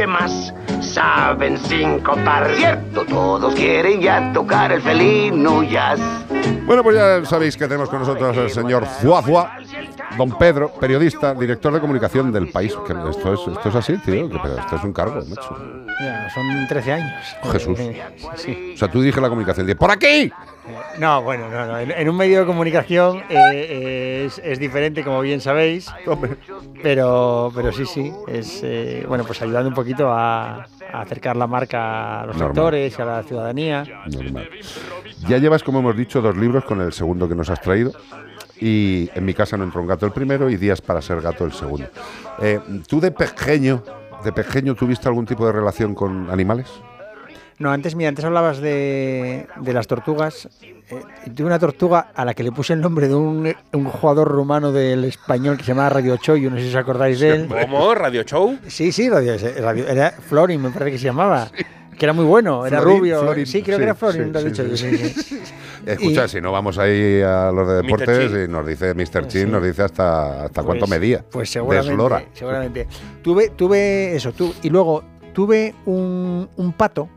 que más saben sincopar. Cierto, todos quieren ya tocar el felino jazz. Bueno, pues ya sabéis que tenemos con nosotros al señor Zuazua, don Pedro, periodista, director de comunicación del país. Que esto, es, esto es así, tío, que, esto es un cargo, macho. Ya, son 13 años. Jesús. Eh, sí. O sea, tú diriges la comunicación. de ¡Por aquí! No, bueno, no, no. En, en un medio de comunicación eh, eh, es, es diferente, como bien sabéis. Pero, pero sí, sí. Es eh, bueno, pues ayudando un poquito a, a acercar la marca a los Normal. lectores y a la ciudadanía. Normal. Ya llevas, como hemos dicho, dos libros con el segundo que nos has traído. Y en mi casa no entró un gato el primero y Días para ser gato el segundo. Eh, ¿Tú de pequeño, de pequeño tuviste algún tipo de relación con animales? No, antes, mira, antes hablabas de, de las tortugas. Eh, tuve una tortuga a la que le puse el nombre de un, un jugador rumano del español que se llamaba Radio Choyo, no sé si os acordáis de él. ¿Cómo? ¿Radio Show? Sí, sí, radio, radio- era Florin, me parece que se llamaba. Que era muy bueno, era Florin, rubio. Florin, sí, creo sí, que era Florin, sí, sí, sí. sí, sí. Escucha, Y- si no vamos ahí a los de deportes y nos dice Mr. Chin, Sí. nos dice hasta, hasta cuánto Pues- medía. Pues seguramente. Deslora. seguramente. Tuve, tuve eso, tu- y luego tuve un, un pato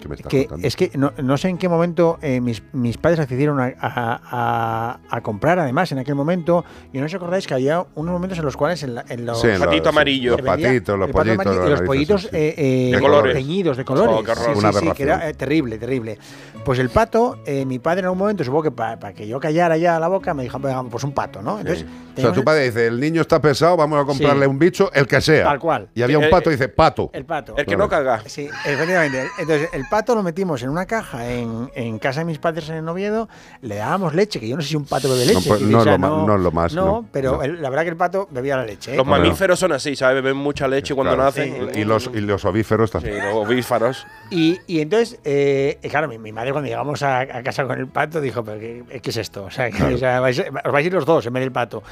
¿Qué me estás que contando? es que no, no sé en qué momento eh, mis, mis padres accedieron a, a- a- a comprar, además, en aquel momento. Y no os acordáis que había unos momentos en los cuales en, la- en los. Sí, en los- amarillo. Los se vendía patitos, los pollitos. amarillo y los pollitos sí, sí. eh, eh, De colores. teñidos de colores. Oh. Sí, Una sí, sí, que era eh, terrible, terrible. Pues el pato, eh, mi padre en algún momento, supongo que para que yo callara ya la boca, me dijo, "Venga, pues un pato, ¿no? Entonces, O sea, tu padre dice, el niño está pesado, vamos a comprarle Sí. un bicho, el que sea. Tal cual. Y había un Eh, pato eh, y dice, pato. el pato. El que no caga. Sí, efectivamente. Entonces, el pato lo metimos en una caja en, en casa de mis padres en Oviedo, le dábamos leche, que yo no sé si un pato bebe No, leche. pues, no o sea, lo ma- no lo más, no, pero no. el- la verdad que el pato bebía la leche. ¿eh? Los Bueno. mamíferos son así, ¿sabes? Beben mucha leche cuando Claro. nacen. Y los, y los ovíferos Sí, también. los ovífaros. Y, y entonces, eh, y claro, mi, mi madre cuando llegamos a, a casa con el pato dijo, pero ¿qué, qué es esto? O sea, que, o sea, vais, os vais a ir los dos en vez del pato.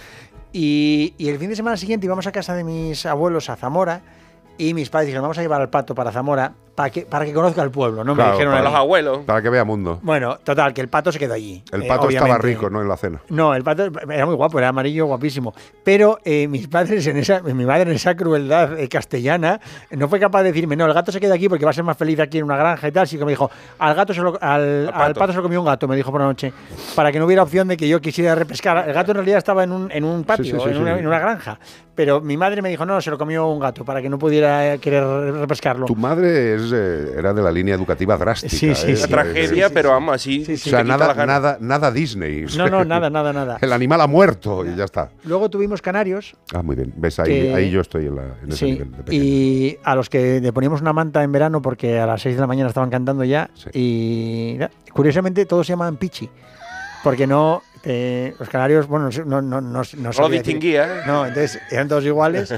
Y, y el fin de semana siguiente íbamos a casa de mis abuelos a Zamora y mis padres dijeron, vamos a llevar al pato para Zamora para que, para que conozca el pueblo, ¿no? Claro, me dijeron para los abuelos. Para que vea mundo. Bueno, total, que el pato se quedó allí. El eh, pato estaba rico, ¿no? En la cena. No, el pato era muy guapo, era amarillo, guapísimo. Pero eh, mis padres, en esa, mi madre en esa crueldad eh, castellana, no fue capaz de decirme, no, el gato se queda aquí porque va a ser más feliz aquí en una granja y tal. Así que me dijo, al gato se lo- al, pato. al pato se lo comió un gato, me dijo por la noche, para que no hubiera opción de que yo quisiera repescar. El gato en realidad estaba en un, en un patio, Sí, sí, sí, en, sí. una, en una granja. Pero mi madre me dijo, no, se lo comió un gato, para que no pudiera querer repescarlo. Tu madre es, eh, era de la línea educativa drástica. Sí, sí, ¿eh? sí. De- tragedia, pero vamos, así. Sí, O sí. sea, nada, nada, nada Disney. No, no, nada, nada, nada. El animal ha muerto y ya está. Luego tuvimos canarios, Ah, muy bien. ¿Ves? Ahí, Que- ahí yo estoy en, la, en ese Sí, nivel de pequeño. y a los que le poníamos una manta en verano porque a las 6 de la mañana estaban cantando ya. Sí. Y curiosamente todos se llamaban Pichi. Porque no, eh, los canarios, bueno, no, no, no, no, No lo distinguía, ¿eh? No, entonces eran todos iguales.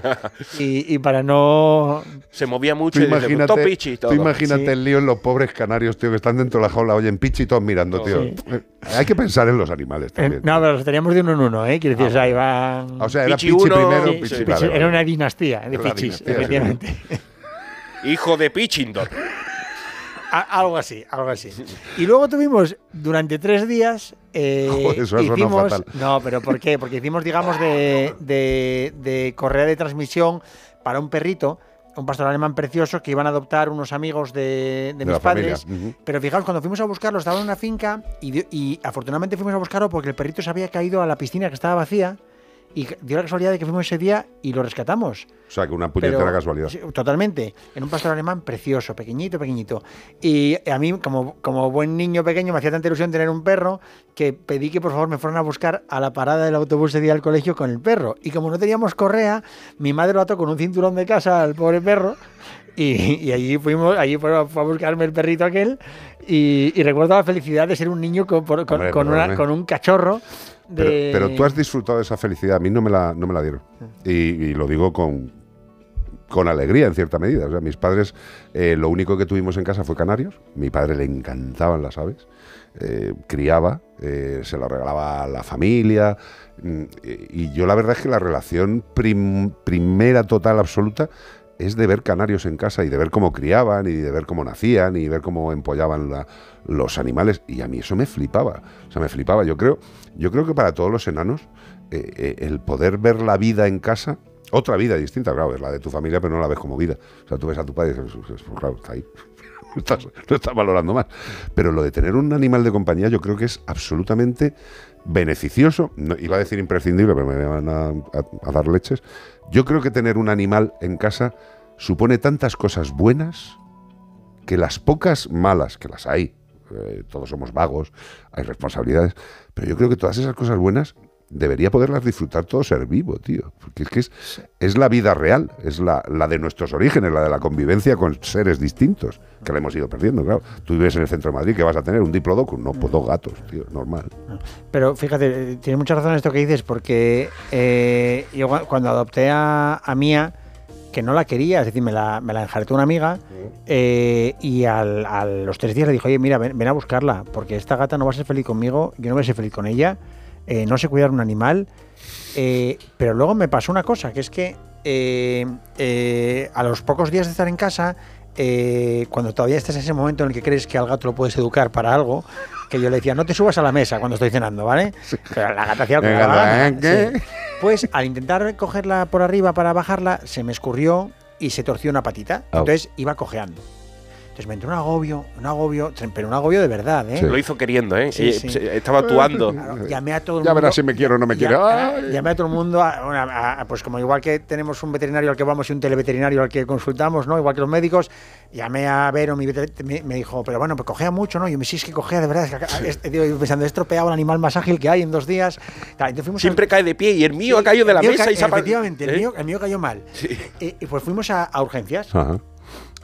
y, y para no. Se movía Tú mucho y decía, imagínate, "Todo pichi", tú todo. imagínate Sí. el lío en los pobres canarios, tío, que están dentro de la jaula, oyen pichi y todos mirando, tío. Sí. Eh, Hay que pensar en los animales eh, también. no, pero los teníamos de uno en uno, ¿eh? Quiero decir, o sea, iban. o sea, era Pichi pichi, uno, primero, sí, pichi, era una dinastía de Era pichis, dinastía, sí. efectivamente. Hijo de Pichindor. Algo así, algo así. Y luego tuvimos durante tres días. Eh, Joder, eso ha sonado hicimos, fatal. No, pero ¿por qué? Porque hicimos, digamos, de, de, de correa de transmisión para un perrito, un pastor alemán precioso que iban a adoptar unos amigos de, de De mis padres. Pero fijaos, cuando fuimos a buscarlo, estaba en una finca y, y afortunadamente fuimos a buscarlo porque el perrito se había caído a la piscina que estaba vacía. Y dio la casualidad de que fuimos ese día y lo rescatamos. O sea, que una puñetera Pero- casualidad. totalmente. En un pastor alemán precioso, pequeñito, pequeñito. Y a mí, como, como buen niño pequeño, me hacía tanta ilusión tener un perro que pedí que por favor me fueran a buscar a la parada del autobús de día al colegio con el perro. Y como no teníamos correa, mi madre lo ató con un cinturón de casa al pobre perro. Y, y allí fuimos, allí fue, a buscarme el perrito aquel. Y, y recuerdo la felicidad de ser un niño con, con- Hombre, con una- con un cachorro. Pero, de- pero tú has disfrutado de esa felicidad. A mí no me la, no me la dieron. Y, y lo digo con, con alegría, en cierta medida. O sea, mis padres, eh, lo único que tuvimos en casa fue canarios. Mi padre le encantaban las aves. eh, criaba, eh, se lo regalaba a la familia. mm, y yo la verdad es que la relación prim- primera, total, absoluta, es de ver canarios en casa y de ver cómo criaban y de ver cómo nacían y ver cómo empollaban la- los animales. Y a mí eso me flipaba. O sea, me flipaba. Yo creo, yo creo que para todos los enanos, eh, eh, el poder ver la vida en casa Otra vida distinta, claro, es la de tu familia, pero no la ves como vida. O sea, tú ves a tu padre y dices, pues, pues, claro, está ahí. No estás valorando más. Pero lo de tener un animal de compañía yo creo que es absolutamente beneficioso. No, iba a decir imprescindible, pero me van a, a- a dar leches. Yo creo que tener un animal en casa supone tantas cosas buenas que las pocas malas, que las hay, eh, todos somos vagos, hay responsabilidades, pero yo creo que todas esas cosas buenas debería poderlas disfrutar todo ser vivo, tío. Porque es que es, es la vida real, es la, la de nuestros orígenes, la de la convivencia con seres distintos, que la hemos ido perdiendo, claro. Tú vives en el centro de Madrid, que vas a tener un diplodocus, no, pues dos gatos, tío, normal. Pero fíjate, eh, tiene mucha razón esto que dices, porque eh, yo cua- cuando adopté a, a Mía, que no la quería, es decir, me la, me la enjaretó una amiga, eh, y al- a los tres días le dijo, oye, mira, ven, ven a buscarla, porque esta gata no va a ser feliz conmigo, yo no voy a ser feliz con ella, eh, no sé cuidar un animal. eh, pero luego me pasó una cosa, que es que eh, eh, a los pocos días de estar en casa, eh, cuando todavía estás en ese momento en el que crees que al gato lo puedes educar para algo, que yo le decía, no te subas a la mesa cuando estoy cenando, ¿vale? Pero la gata hacía que sí. Pues al intentar cogerla por arriba para bajarla, se me escurrió y se torció una patita. Entonces iba cojeando. Entonces me entró un agobio, un agobio, pero un agobio de verdad, ¿eh? Sí. Lo hizo queriendo, ¿eh? Sí, Eh, sí. Estaba actuando. Claro, llamé a todo el Ya mundo. verás si me quiere o no me quiere. Ya- Ay. Llamé a todo el mundo, a- bueno, a- a- pues como igual que tenemos un veterinario al que vamos y un televeterinario al que consultamos, ¿no? Igual que los médicos, llamé a Vero, mi me, me dijo, pero bueno, pues cogea mucho, ¿no? Y yo me sí, es que cogea de verdad. es que acá- es- digo, yo pensando, he estropeado el animal más ágil que hay en dos días. Claro, entonces fuimos Siempre al- cae de pie y el mío Sí, ha caído de la mesa ca- y se ha Efectivamente, el, ¿Eh? mío, el mío cayó mal. Sí. Y, y pues fuimos a, a urgencias. Ajá.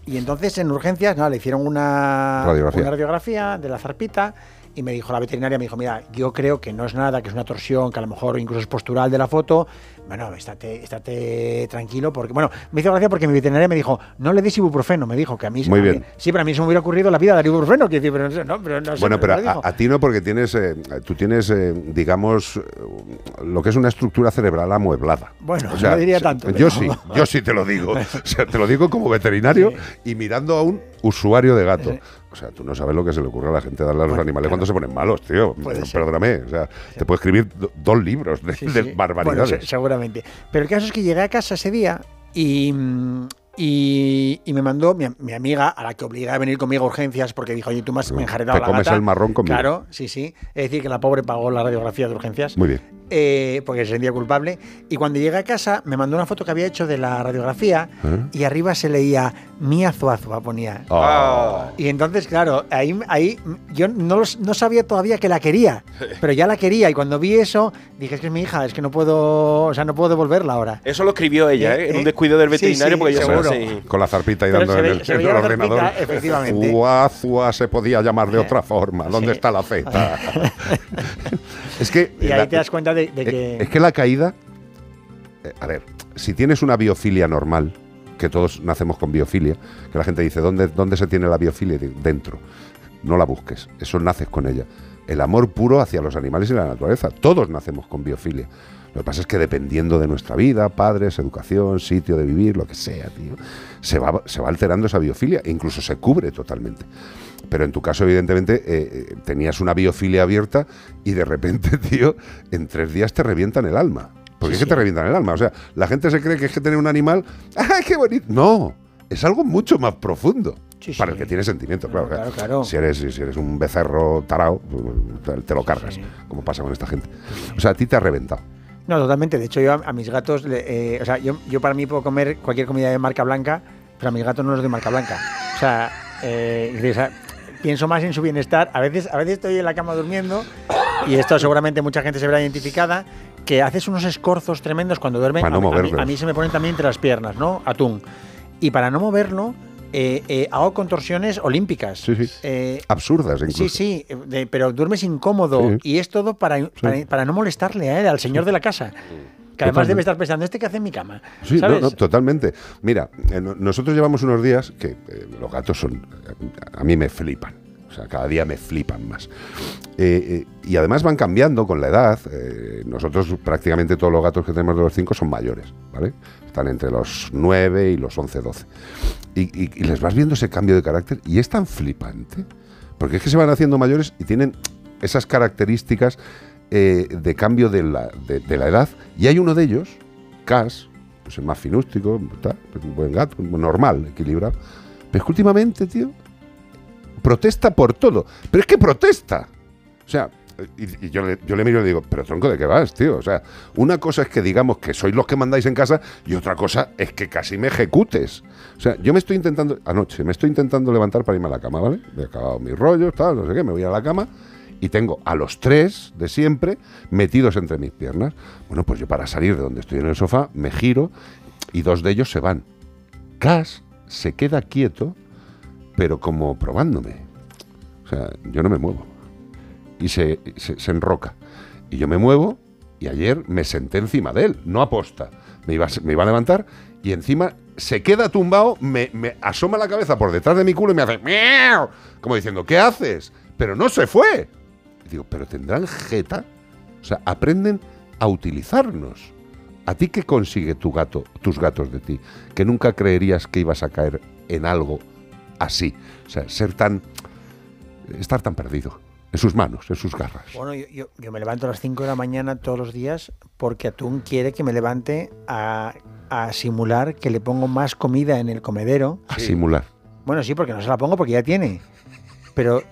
Y entonces en urgencias nada, le hicieron una Radiografía. una radiografía de la zarpita y me dijo la veterinaria, me dijo, mira, yo creo que no es nada, que es una torsión, que a lo mejor incluso es postural de la foto. Bueno, estate, estate tranquilo, porque, bueno, me hizo gracia porque mi veterinaria me dijo, no le des ibuprofeno, me dijo que a mí Muy a mí- bien. sí, pero a mí se me hubiera ocurrido la vida dar ibuprofeno, que pero no, no, pero no sé, Bueno, pero a, a ti no, porque tienes, eh, tú tienes, eh, digamos, lo que es una estructura cerebral amueblada. Bueno, no diría tanto, Yo pero- sí, yo sí te lo digo. O sea, te lo digo como veterinario y mirando a un usuario de gato. O sea, tú no sabes lo que se le ocurre a la gente darle a los Bueno, animales cuando se ponen malos, tío. Puede. Perdóname. O sea, te puedo escribir do- dos libros de, Sí, de sí. barbaridades. Bueno, seguramente. Pero el caso es que llegué a casa ese día y, mm, y, y me mandó mi, mi amiga, a la que obligué a venir conmigo a urgencias, porque dijo, oye, tú me has me has enjaretado Te la comes gata". el marrón conmigo. Claro, sí, sí. Es decir, que la pobre pagó la radiografía de urgencias. Muy bien. Eh, porque se sentía culpable. Y cuando llegué a casa, me mandó una foto que había hecho de la radiografía ¿Eh? y arriba se leía Mía Zuazua, ponía. Ah. Y entonces, claro, ahí, ahí yo no, los- no sabía todavía que la quería, pero ya la quería. Y cuando vi eso, dije, es que es mi hija, es que no puedo, o sea, no puedo devolverla ahora. Eso lo escribió ella, ¿eh? En Eh, un descuido del veterinario sí, porque ya seguro. Con la zarpita Pero dando en el, se en veía el la zarpita, ordenador. efectivamente. Zua, zua, se podía llamar de otra forma. ¿Dónde Sí. está la feta? es que. Y la- ahí te das cuenta de, de eh, que... Es que la caída. eh, a ver, si tienes una biofilia normal, que todos nacemos con biofilia, que la gente dice, ¿dónde, dónde se tiene la biofilia? Dentro. No la busques, eso naces con ella. El amor puro hacia los animales y la naturaleza. Todos nacemos con biofilia. Lo que pasa es que dependiendo de nuestra vida, padres, educación, sitio de vivir, lo que sea, tío, se va, se va alterando esa biofilia e incluso se cubre totalmente. Pero en tu caso, evidentemente, eh, eh, tenías una biofilia abierta y de repente, tío, en tres días te revientan el alma. Porque es que te revientan el alma. O sea, la gente se cree que es que tener un animal, ¡ay, qué bonito! No, es algo mucho más profundo. Sí, para sí. el que tiene sentimiento, claro. Claro, claro. Si, eres, si eres un becerro tarao, pues, te, lo cargas, Sí. como pasa con esta gente. O sea, a ti te ha reventado. No, totalmente. De hecho, yo a, a mis gatos, eh, o sea, yo, yo para mí puedo comer cualquier comida de marca blanca, pero a mis gatos no los de marca blanca. O sea, eh, pienso más en su bienestar. A veces, a veces estoy en la cama durmiendo, y esto seguramente mucha gente se verá identificada, que haces unos escorzos tremendos cuando duermen. Para no a, a mí, a mí se me ponen también entre las piernas, ¿no? Atún. Y para no moverlo, eh, eh, hago contorsiones olímpicas. Sí, sí. Eh, Absurdas incluso. Sí, sí, de- pero duermes incómodo y es todo para, para, para no molestarle a él, al señor de la casa. Que además Totalmente. debe estar pensando, ¿este qué hace en mi cama? Sí, no, ¿Sabes? no, totalmente. Mira, eh, no- nosotros llevamos unos días que eh, los gatos son. A mí me flipan. O sea, cada día me flipan más. Eh, y además van cambiando con la edad. Nosotros, prácticamente todos los gatos que tenemos de los cinco son mayores, ¿vale? Están entre los 9 y los 11, 12. Y, y- y les vas viendo ese cambio de carácter y es tan flipante. Porque es que se van haciendo mayores y tienen esas características eh, de cambio de la, de- la edad. Y hay uno de ellos, Cas, pues, es más finústico, tal, un buen gato, normal, equilibrado. Pero es que últimamente, tío, protesta por todo. Pero es que protesta. O sea, y yo, le, yo le miro y le digo, pero tronco, ¿de qué vas, tío? O sea, una cosa es que digamos que sois los que mandáis en casa y otra cosa es que casi me ejecutes. O sea, yo me estoy intentando, anoche, me estoy intentando levantar para irme a la cama, ¿vale? Me he acabado mis rollos, tal, no sé qué, me voy a la cama y tengo a los tres de siempre metidos entre mis piernas. Bueno, pues yo para salir de donde estoy en el sofá me giro y dos de ellos se van. Cass se queda quieto, pero como probándome. O sea, yo no me muevo. Y se, se, enroca. Y yo me muevo y ayer me senté encima de él, no aposta. Me iba, me iba a levantar y encima se queda tumbado, me, me asoma la cabeza por detrás de mi culo y me hace miau, como diciendo, ¿qué haces? Pero no se fue. Digo, pero tendrán jeta. O sea, aprenden a utilizarnos. ¿A ti qué consigue tu gato, tus gatos de ti? Que nunca creerías que ibas a caer en algo así. O sea, ser tan. estar tan perdido. En sus manos, en sus garras. Bueno, yo, yo- yo me levanto a las 5 de la mañana todos los días porque Atún quiere que me levante a, a simular que le pongo más comida en el comedero. A simular. Bueno, sí, porque no se la pongo porque ya tiene. Pero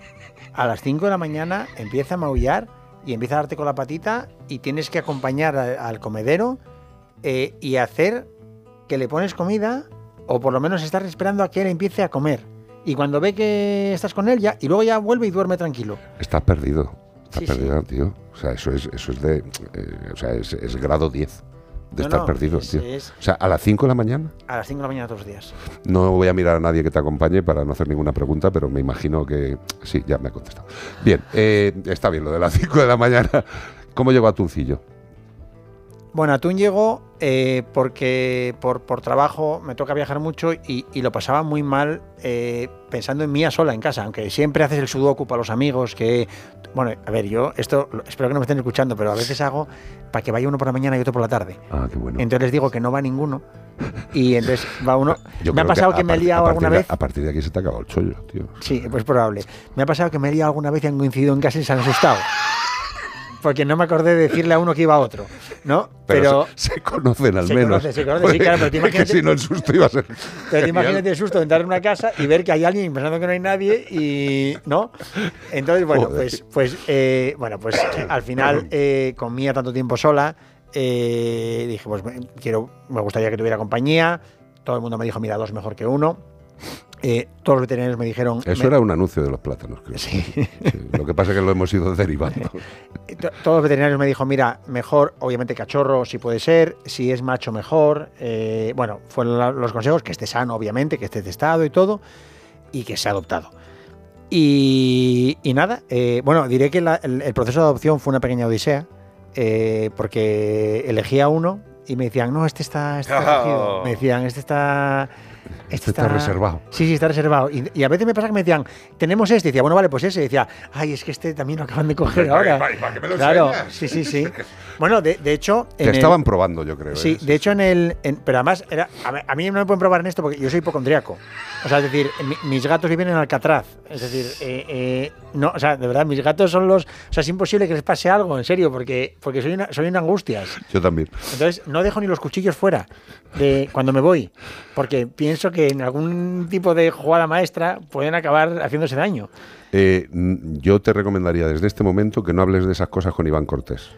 a las 5 de la mañana empieza a maullar y empieza a darte con la patita y tienes que acompañar a- al comedero eh, y hacer que le pones comida o por lo menos estar esperando a que él empiece a comer. Y cuando ve que estás con él ya, y luego ya vuelve y duerme tranquilo. Estás perdido. Estás Sí, sí. perdido, tío. O sea, eso es, eso es de. eh, o sea, es, es grado 10 de No, estar no, perdido, es- tío. es- O sea, a las 5 de la mañana. A las 5 de la mañana todos los días. No voy a mirar a nadie que te acompañe para no hacer ninguna pregunta, pero me imagino que. Sí, ya me ha contestado. Bien, eh, está bien lo de las 5 de la mañana. ¿Cómo llegó Atuncillo? Bueno, Atún llegó eh, porque por, por trabajo me toca viajar mucho y, y lo pasaba muy mal eh, pensando en mí a sola en casa, aunque siempre haces el sudoku para los amigos, que... Bueno, a ver, yo esto espero que no me estén escuchando, pero a veces hago para que vaya uno por la mañana y otro por la tarde. Ah, qué bueno. Entonces les digo que no va ninguno y entonces va uno... Yo me ha pasado que, me he liado alguna de- vez... a partir de aquí se te ha acabado el chollo, tío. Sí, pues probable. Me ha pasado que me he liado alguna vez y han coincidido en casa y se han asustado. Porque no me acordé de decirle a uno que iba a otro, ¿no? Pero, se, se conocen al Se menos. se conocen, sí, claro, pero imagínate- si no, el susto iba a ser. pero genial. imagínate el susto de entrar en una casa y ver que hay alguien pensando que no hay nadie y no. Entonces, bueno, Joder. pues, pues, eh, bueno, pues al final eh, con Mía tanto tiempo sola, eh, dije, pues quiero, me gustaría que tuviera compañía. Todo el mundo me dijo, mira, dos mejor que uno. Eh, todos los veterinarios me dijeron. Eso me- era un anuncio de los plátanos, creo. Sí. Sí, Lo que pasa es que lo hemos ido derivando. To- Todos los veterinarios me dijo, mira, mejor, obviamente cachorro si puede ser, si es macho mejor. Eh, bueno, fueron los consejos, que esté sano, obviamente, que esté testado y todo, y que sea adoptado. Y, y nada, eh, bueno, diré que la- el, el proceso de adopción fue una pequeña odisea, porque elegí a uno y me decían, no, este está, este está Oh. Me decían, este está... Este está reservado. Sí, sí, está reservado. Y, y a veces me pasa que me decían, tenemos este. Y decía, bueno, vale, pues ese. Y decía, ay, es que este también lo acaban de coger ahora. ¿Para- para qué me lo claro, enseñas? sí, sí, sí. Bueno, de, de hecho. Te el- estaban probando, yo creo. Sí, ¿eh? de hecho en el... en- pero además, era, a, mí no me pueden probar en esto porque yo soy hipocondriaco. O sea, es decir, mi- mis gatos viven en Alcatraz. Es decir, eh, eh, no, o sea, de verdad, mis gatos son los... O sea, es imposible que les pase algo, en serio, porque, porque soy, una, soy una angustias. Yo también. Entonces, no dejo ni los cuchillos fuera de cuando me voy, porque pienso que en algún tipo de jugada maestra pueden acabar haciéndose daño. Eh, yo te recomendaría desde este momento que no hables de esas cosas con Iván Cortés.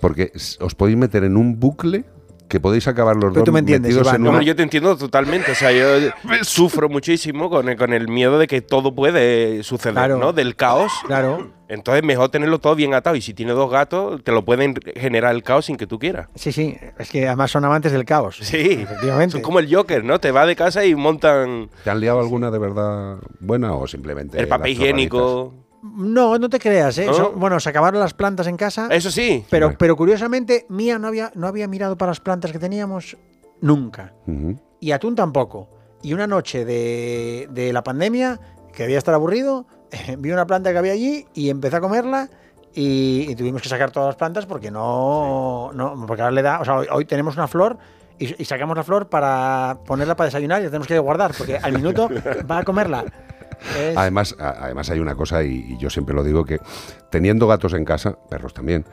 Porque os podéis meter en un bucle que podéis acabar los Pero dos tú me entiendes, metidos Iván, en ¿no? una- yo te entiendo totalmente. O sea, yo sufro muchísimo con el, con el miedo de que todo puede suceder, Claro. ¿no? Del caos. Claro, Entonces, mejor tenerlo todo bien atado. Y si tienes dos gatos, te lo pueden generar el caos sin que tú quieras. sí, sí, es que además son amantes del caos. Sí, Efectivamente. Son como el Joker, ¿no? Te va de casa y montan ¿Te han liado alguna de verdad buena o simplemente el papel higiénico. No, no te creas, ¿eh? ¿No? Son- bueno, se acabaron las plantas en casa, Eso sí. pero, pero curiosamente, Mía no había, no había mirado para las plantas que teníamos nunca. Y Atún tampoco. Y una noche de, de la pandemia, que debía estar aburrido, vi una planta que había allí y empecé a comerla. Y, y tuvimos que sacar todas las plantas porque no, no porque ahora le da, o sea, hoy, hoy tenemos una flor y, y sacamos la flor para ponerla para desayunar y la tenemos que guardar porque al minuto va a comerla. Es- Además, a- además hay una cosa, y, y yo siempre lo digo, que teniendo gatos en casa, perros también,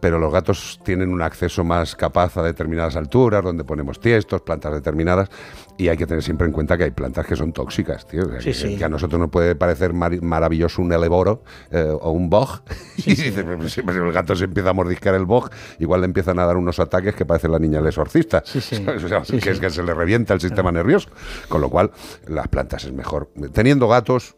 pero los gatos tienen un acceso más capaz a determinadas alturas, donde ponemos tiestos, plantas determinadas, y hay que tener siempre en cuenta que hay plantas que son tóxicas, tío. Sí, que, sí. que a nosotros nos puede parecer mar- maravilloso un eleboro eh, o un bog, y dices, "Pues si pues si el gato se empieza a mordiscar el bog, igual le empiezan a dar unos ataques que parece la niña del exorcista, que es que se le revienta el sistema nervioso, con lo cual las plantas es mejor. Teniendo gatos...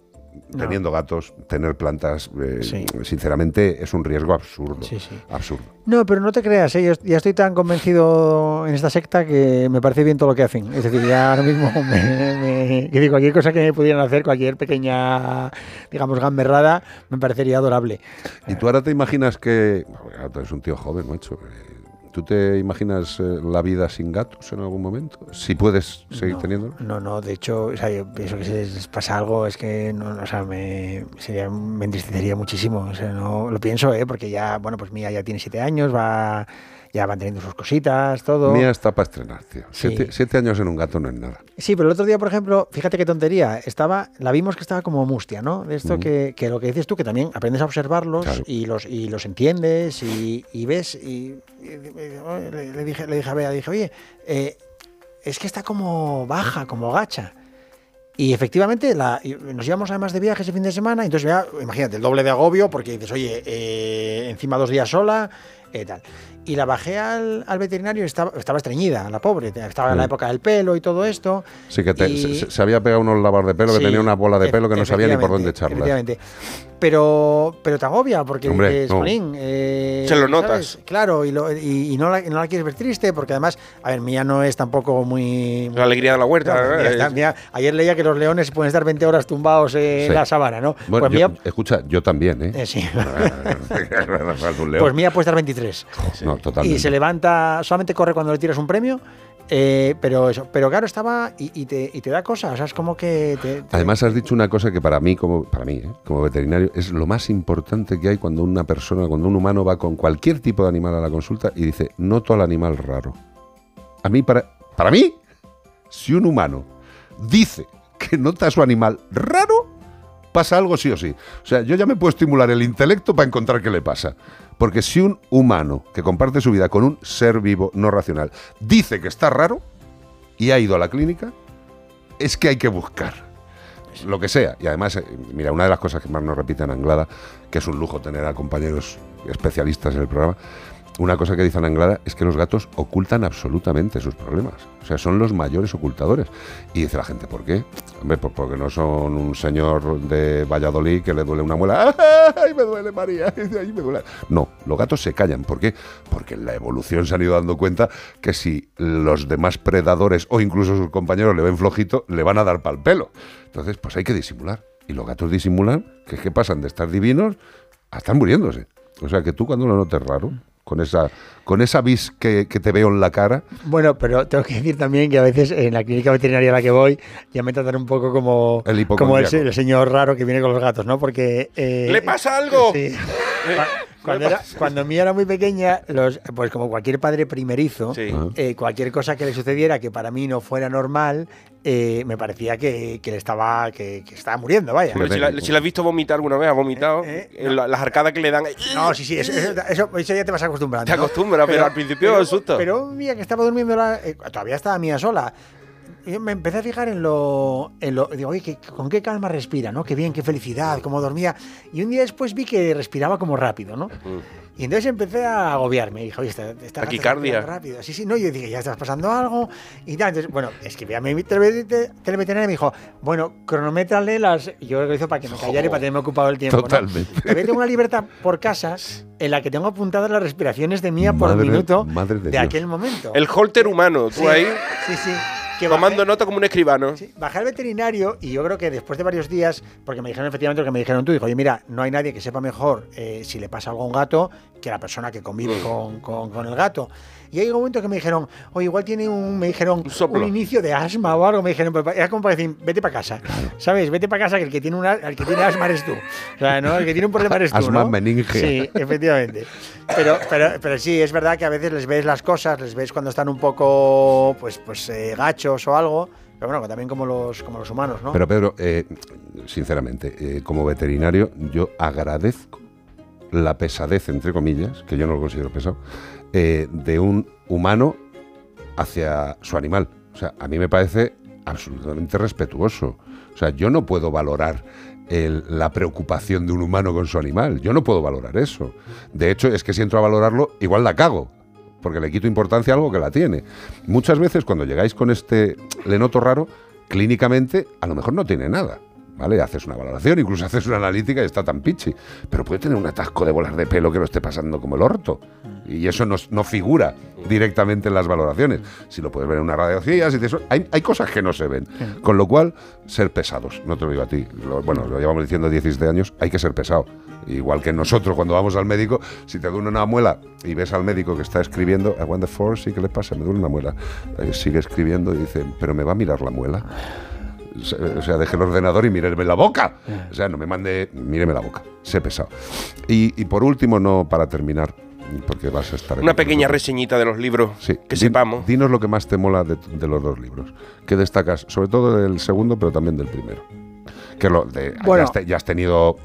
No. Teniendo gatos, tener plantas, eh, Sí. sinceramente, es un riesgo absurdo. Sí, sí. Absurdo. No, pero no te creas, ¿eh? yo ya estoy tan convencido en esta secta que me parece bien todo lo que hacen. Es decir, ya ahora mismo me, me- cualquier cosa que me pudieran hacer, cualquier pequeña, digamos, gamberrada, me parecería adorable. ¿Y tú ahora te imaginas que... Bueno, tú eres un tío joven, macho. eh, ¿Tú te imaginas eh, la vida sin gatos en algún momento? Si puedes seguir no, teniéndolo. No, no, de hecho, o sea, yo pienso que si les pasa algo es que, no, o sea, me, sería, me entristecería muchísimo. O sea, no, lo pienso, ¿eh? Porque ya, bueno, pues Mía ya tiene siete años, va, ya van teniendo sus cositas, todo. Mía está para estrenar, tío. Sí. Siete, siete años en un gato no es nada. Sí, pero el otro día, por ejemplo, fíjate qué tontería, estaba, la vimos que estaba como mustia, ¿no? De esto Ujú. que, que lo que dices tú, que también aprendes a observarlos Claro. y los y los entiendes y, y ves y, le, le dije le dije a Bea, dije, oye, eh, es que está como baja, como gacha. Y efectivamente la, nos íbamos además de viaje ese fin de semana, entonces ya, imagínate, el doble de agobio, porque dices, oye, eh, encima dos días sola, eh, tal. Y la bajé al, al veterinario y estaba, estaba estreñida, la pobre, estaba en la Mm. época del pelo y todo esto. Sí que te- Y- se, había pegado unos lavar de pelo, que Sí, tenía una bola de pelo que no sabía ni por dónde echarla. efectivamente. Pero, pero te agobia porque Hombre, dices, no. "Jolín, eh, Se lo ¿sabes? notas. Claro, y, lo- y- y no, la, y no la quieres ver triste porque además, a ver, Mía no es tampoco muy... La alegría de la huerta. Claro, ¿eh? Mía está- Mía- ayer leía que los leones pueden estar 20 horas tumbados en Sí. la sabana, ¿no? Bueno, pues, yo- Mía, escucha, yo también, ¿eh? eh, sí. León. pues Mía puede estar 23. No, totalmente. Y se levanta, solamente corre cuando le tiras un premio, eh, pero eso, pero claro, estaba y, y te, y te da cosas, o sea, es como que... te- te- Además has dicho una cosa que para mí, como para mí, ¿eh? como veterinario, es lo más importante que hay cuando una persona, cuando un humano va con cualquier tipo de animal a la consulta y dice, noto al animal raro. A mí, para, para mí, si un humano dice que nota a su animal raro, pasa algo sí o sí. O sea, yo ya me puedo estimular el intelecto para encontrar qué le pasa. Porque si un humano que comparte su vida con un ser vivo no racional dice que está raro y ha ido a la clínica, es que hay que buscar lo que sea. Y además, eh, mira, una de las cosas que más nos repiten en Anglada, que es un lujo tener a compañeros especialistas en el programa, una cosa que dice Ana Anglada es que los gatos ocultan absolutamente sus problemas. O sea, son los mayores ocultadores. Y dice la gente, ¿por qué? Hombre, pues porque no son un señor de Valladolid que le duele una muela. ¡Ay, me duele María! No, los gatos se callan. ¿Por qué? Porque en la evolución se han ido dando cuenta que si los demás predadores o incluso sus compañeros le ven flojito, le van a dar pal pelo. Entonces, pues hay que disimular. Y los gatos disimulan que es que pasan de estar divinos a estar muriéndose. O sea que tú cuando lo notes raro, con esa, con esa vis que, que te veo en la cara, Bueno, pero tengo que decir también que a veces en la clínica veterinaria a la que voy ya me tratan un poco como, El como el, el señor raro que viene con los gatos, ¿no? Porque... eh, ¿Le pasa algo? Sí. Cu- Cuando, era, cuando Mía era muy pequeña, los, pues como cualquier padre primerizo, Sí. Eh, cualquier cosa que le sucediera que para mí no fuera normal, eh, me parecía que, que le estaba, que, que estaba muriendo, vaya. Hombre, si, la, si la has visto vomitar alguna vez, ha vomitado. Eh, eh, en la- las arcadas que le dan. No, sí, sí, eso, eso, eso- eso ya te vas acostumbrando. Te ¿no? acostumbras, pero al principio pero, es susto. Pero día que estaba durmiendo, la- eh, todavía estaba mía sola. Yo me empecé a fijar en lo, en lo digo, oye, que- con qué calma respira, ¿no? Qué bien, qué felicidad, cómo dormía. Y un día después vi que respiraba como rápido, ¿no? Y entonces empecé a agobiarme. Y dije, oye, está, está Taquicardia. rápido. Sí, sí, no, yo dije, ya estás pasando algo. Y tal, entonces, bueno, es que mi televeterinaria televeterinaria me dijo, bueno, cronométrale las. y Yo lo hizo para que me callara y para tenerme ocupado el tiempo. ¿no? Totalmente. Todavía tengo una libertad por casa en la que tengo apuntadas las respiraciones de mía por Madre- minuto madre de de, aquel momento. El holter humano, tú Sí, ahí, Sí, sí. Que tomando bajé- nota como un escribano. Sí, bajé al veterinario y yo creo que después de varios días, porque me dijeron efectivamente lo que me dijeron tú, dijo, oye, mira, no hay nadie que sepa mejor eh, si le pasa algo a un gato que la persona que convive Mm. con, con- con el gato. Y hay un momento que me dijeron, oye, igual tiene un, me dijeron, Un inicio de asma o algo, me dijeron, pero era como para decir, vete para casa, ¿sabes? Vete para casa que el que tiene una, el que tiene asma eres tú. O sea, ¿no? El que tiene un problema eres tú, Asma ¿no? meninge. Sí, efectivamente. Pero, pero, pero sí, es verdad que a veces les ves las cosas, les ves cuando están un poco, pues, pues eh, gachos o algo, pero bueno, también como los, como los humanos, ¿no? Pero Pedro, eh, sinceramente, eh, como veterinario, yo agradezco la pesadez, entre comillas, que yo no lo considero pesado, eh, de un humano hacia su animal. O sea, a mí me parece absolutamente respetuoso. O sea, yo no puedo valorar la preocupación de un humano con su animal. Yo no puedo valorar eso. De hecho, es que si entro a valorarlo, igual la cago. Porque le quito importancia a algo que la tiene. Muchas veces cuando llegáis con este le noto raro, clínicamente a lo mejor no tiene nada. ¿Vale? Haces una valoración, incluso haces una analítica y está tan pichi. Pero puede tener un atasco de bolas de pelo que lo esté pasando como el orto. Y eso no, no figura directamente en las valoraciones. Si lo puedes ver en una radiografía, si te eso- hay, hay cosas que no se ven. Con lo cual, ser pesados. No te lo digo a ti. Lo- bueno, lo llevamos diciendo 17 años, hay que ser pesado. Igual que nosotros cuando vamos al médico, si te duele una muela y ves al médico que está escribiendo, I want the force, sí, ¿qué le pasa? Me duele una muela. Eh, sigue escribiendo y dice, pero me va a mirar la muela. O sea, deje el ordenador y míreme la boca. O sea, no me mande, míreme la boca. Sé pesado. Y, y por último, no para terminar, porque vas a estar. Una pequeña reseñita de los libros, Sí, que Din- sepamos. Dinos lo que más te mola de, de los dos libros. ¿Qué destacas? Sobre todo del segundo, pero también del primero. Que lo de, Bueno. ya, has te- ya has tenido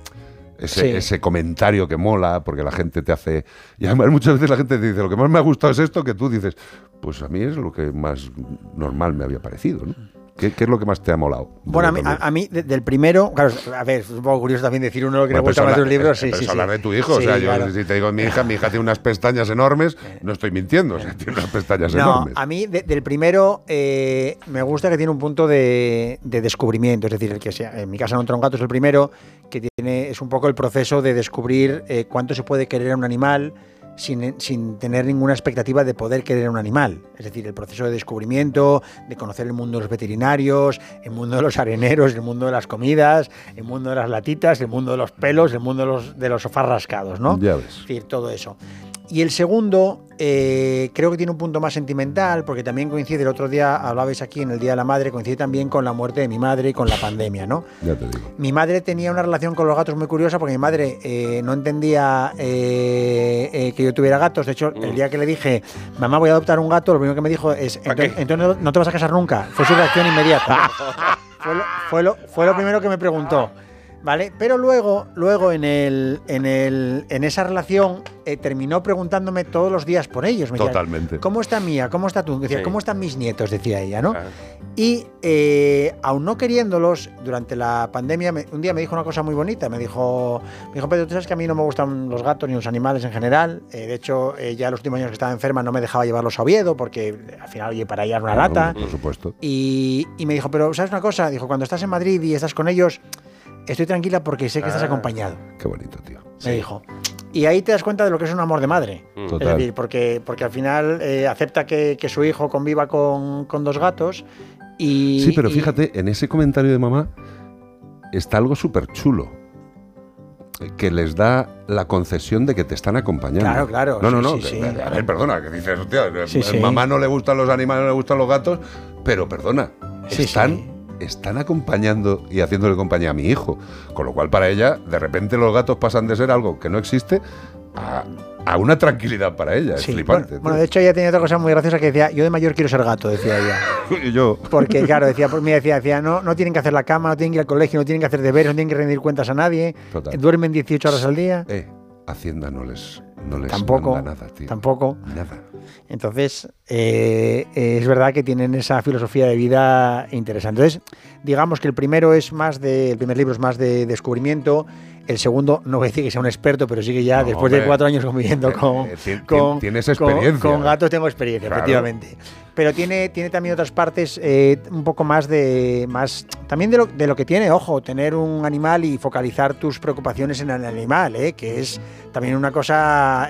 ese, Sí. ese comentario que mola, porque la gente te hace. Y además, muchas veces la gente te dice: Lo que más me ha gustado es esto, que tú dices: Pues a mí es lo que más normal me había parecido. ¿no? ¿Qué, qué es lo que más te ha molado? Bueno, a mí, a, mí de- del primero, claro, a ver, es un poco curioso también decir uno lo que Bueno, le gusta más de los libros. eh, Sí, pero sí, es sí. hablar de tu hijo. o sea, yo si te digo mi hija, mi hija tiene unas pestañas enormes, no estoy mintiendo. O sea, tiene unas pestañas No, enormes. a mí de- del primero eh, me gusta que tiene un punto de, de descubrimiento, es decir, el que sea, en mi casa no entra un gato es el primero, que tiene es un poco el proceso de descubrir eh, cuánto se puede querer a un animal sin, sin tener ninguna expectativa de poder querer un animal. Es decir, el proceso de descubrimiento, de conocer el mundo de los veterinarios, el mundo de los areneros, el mundo de las comidas, el mundo de las latitas, el mundo de los pelos, el mundo de los, de los sofás rascados, ¿no? Ya ves. Es decir, todo eso. Y el segundo, eh, creo que tiene un punto más sentimental, porque también coincide, el otro día hablabais aquí en el Día de la Madre, coincide también con la muerte de mi madre y con la pandemia, ¿no? Ya te digo. Mi madre tenía una relación con los gatos muy curiosa porque mi madre eh, no entendía eh, eh, que yo tuviera gatos. De hecho, el día que le dije, mamá, voy a adoptar un gato, lo primero que me dijo es, entonces, entonces no- no te vas a casar nunca. Fue su reacción inmediata. fue, lo, fue, lo, fue lo primero que me preguntó. ¿Vale? Pero luego, luego en, el, en, el, en esa relación eh, terminó preguntándome todos los días por ellos. Me decía, Totalmente. ¿Cómo está Mía? ¿Cómo está tú? Decía, Sí. ¿cómo están mis nietos? Decía ella, ¿no? Claro. Y eh, aún no queriéndolos, durante la pandemia, me- un día me dijo una cosa muy bonita. Me dijo, me dijo, Pedro, tú sabes que a mí no me gustan los gatos ni los animales en general. Eh, de hecho, eh, ya los últimos años que estaba enferma no me dejaba llevarlos a Oviedo porque al final, oye, para ella era una lata. Por supuesto. Y, y me dijo, pero ¿sabes una cosa? Dijo, cuando estás en Madrid y estás con ellos, estoy tranquila porque sé que estás Ah. acompañado. Qué bonito, tío. Me dijo. Y ahí te das cuenta de lo que es un amor de madre. Mm. Total. Es decir, porque, porque al final eh, acepta que, que su hijo conviva con, con dos gatos y... Sí, pero y- fíjate, en ese comentario de mamá está algo súper chulo. Que les da la concesión de que te están acompañando. Claro, claro, No, no, no. sí, que- sí. A ver, perdona, que dices, hostia, Sí, a sí. mamá no le gustan los animales, no le gustan los gatos, pero perdona, Sí, están. Están acompañando y haciéndole compañía a mi hijo. Con lo cual, para ella, de repente los gatos pasan de ser algo que no existe a, a una tranquilidad para ella. Es Sí, flipante. bueno, bueno, de hecho ella tenía otra cosa muy graciosa que decía, yo de mayor quiero ser gato, decía ella. Y yo. Porque claro, decía, por mí decía, decía, no, no tienen que hacer la cama, no tienen que ir al colegio, no tienen que hacer deberes, no tienen que rendir cuentas a nadie, Total. duermen 18 horas al día, Eh, Hacienda no les, no les tampoco, manda nada, tío. tampoco. Nada. Entonces, eh, eh, es verdad que tienen esa filosofía de vida interesante. Entonces, digamos que el primero es más de, el primer libro es más de descubrimiento, el segundo, no voy a decir que sea un experto, pero sí que ya No, después de cuatro años conviviendo Eh, con, eh, con- tienes con- experiencia. Con, gatos tengo experiencia, Claro. efectivamente. Pero tiene, tiene también otras partes eh, un poco más de. más También de lo, de lo que tiene, ojo, tener un animal y focalizar tus preocupaciones en el animal, eh, que es también una cosa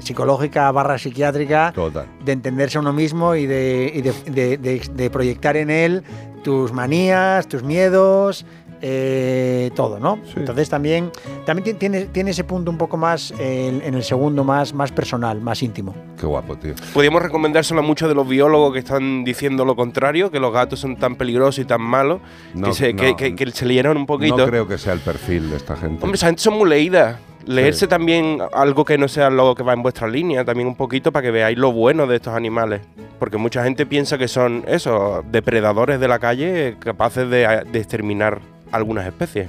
psicológica barra psiquiátrica Total. de entenderse a uno mismo y de, y de- de proyectar en él tus manías, tus miedos, eh, todo, ¿no? Sí. Entonces también, también ti- tiene, tiene ese punto un poco más eh, en el segundo, más, más personal, más íntimo. Qué guapo, tío. Podríamos recomendárselo a muchos de los biólogos que están diciendo lo contrario, que los gatos son tan peligrosos y tan malos, No, que, se, no, que, que- que se leyeron un poquito. No creo que sea el perfil de esta gente. Hombre, esa gente son muy leídas. Leerse Sí. también algo que no sea lo que va en vuestra línea, también un poquito para que veáis lo bueno de estos animales. Porque mucha gente piensa que son eso, depredadores de la calle capaces de, de exterminar algunas especies.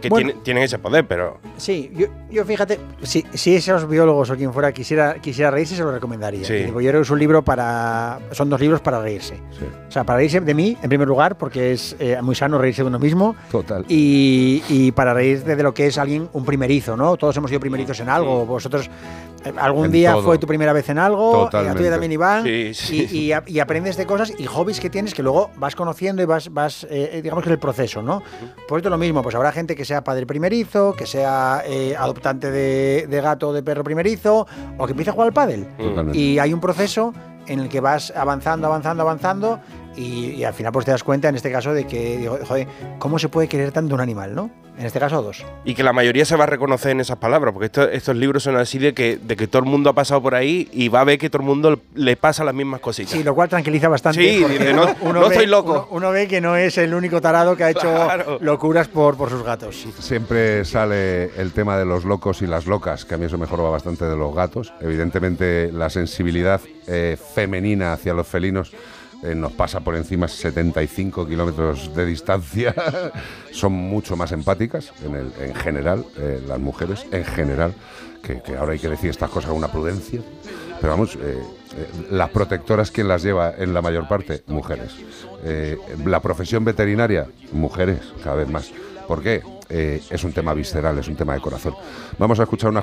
que Bueno. tiene- tienen ese poder, pero Sí, yo, yo fíjate, si, si esos biólogos o quien fuera quisiera, quisiera reírse, se lo recomendaría. Sí. Digo, yo creo que es un libro para. Son dos libros para reírse. Sí, O sea, para reírse de mí, en primer lugar, porque es eh, muy sano reírse de uno mismo. total. Y, y para reírte de lo que es alguien, un primerizo, ¿no? Todos hemos sido primerizos en algo. Vosotros, algún En día todo. fue tu primera vez en algo. eh, a Totalmente. tuya también, Iván. Sí, sí. Y, y a- y aprendes de cosas y hobbies que tienes que luego vas conociendo y vas, vas eh, digamos que es el proceso, ¿no? Pues esto es lo mismo. Pues habrá gente que sea padre primerizo, que sea eh, adoptante de, de gato o de perro primerizo, o que empiece a jugar al pádel. Totalmente. Y hay un proceso en el que vas avanzando, avanzando, avanzando y, y al final pues te das cuenta en este caso de que, digo, joder, ¿cómo se puede querer tanto un animal, no? En este caso dos. y que la mayoría se va a reconocer en esas palabras, porque esto- estos libros son así de que, de que todo el mundo ha pasado por ahí y va a ver que todo el mundo le pasa las mismas cositas. Sí, lo cual tranquiliza bastante. Sí, porque dice, no- no ve, estoy loco. Uno, uno ve que no es el único tarado que ha hecho Claro. locuras por, por sus gatos. Siempre sale el tema de los locos y las locas, que a mí eso mejor va bastante de los gatos. Evidentemente, la sensibilidad eh, femenina hacia los felinos eh, nos pasa por encima 75 kilómetros de distancia. Son mucho más empáticas en, el- en general, eh, las mujeres, en general, que, que ahora hay que decir estas cosas con una prudencia. Pero vamos, eh, eh, las protectoras, ¿quién las lleva en la mayor parte? Mujeres. Eh, la profesión veterinaria, mujeres, cada vez más. ¿Por qué? Eh, es un tema visceral, es un tema de corazón. Vamos a escuchar unas.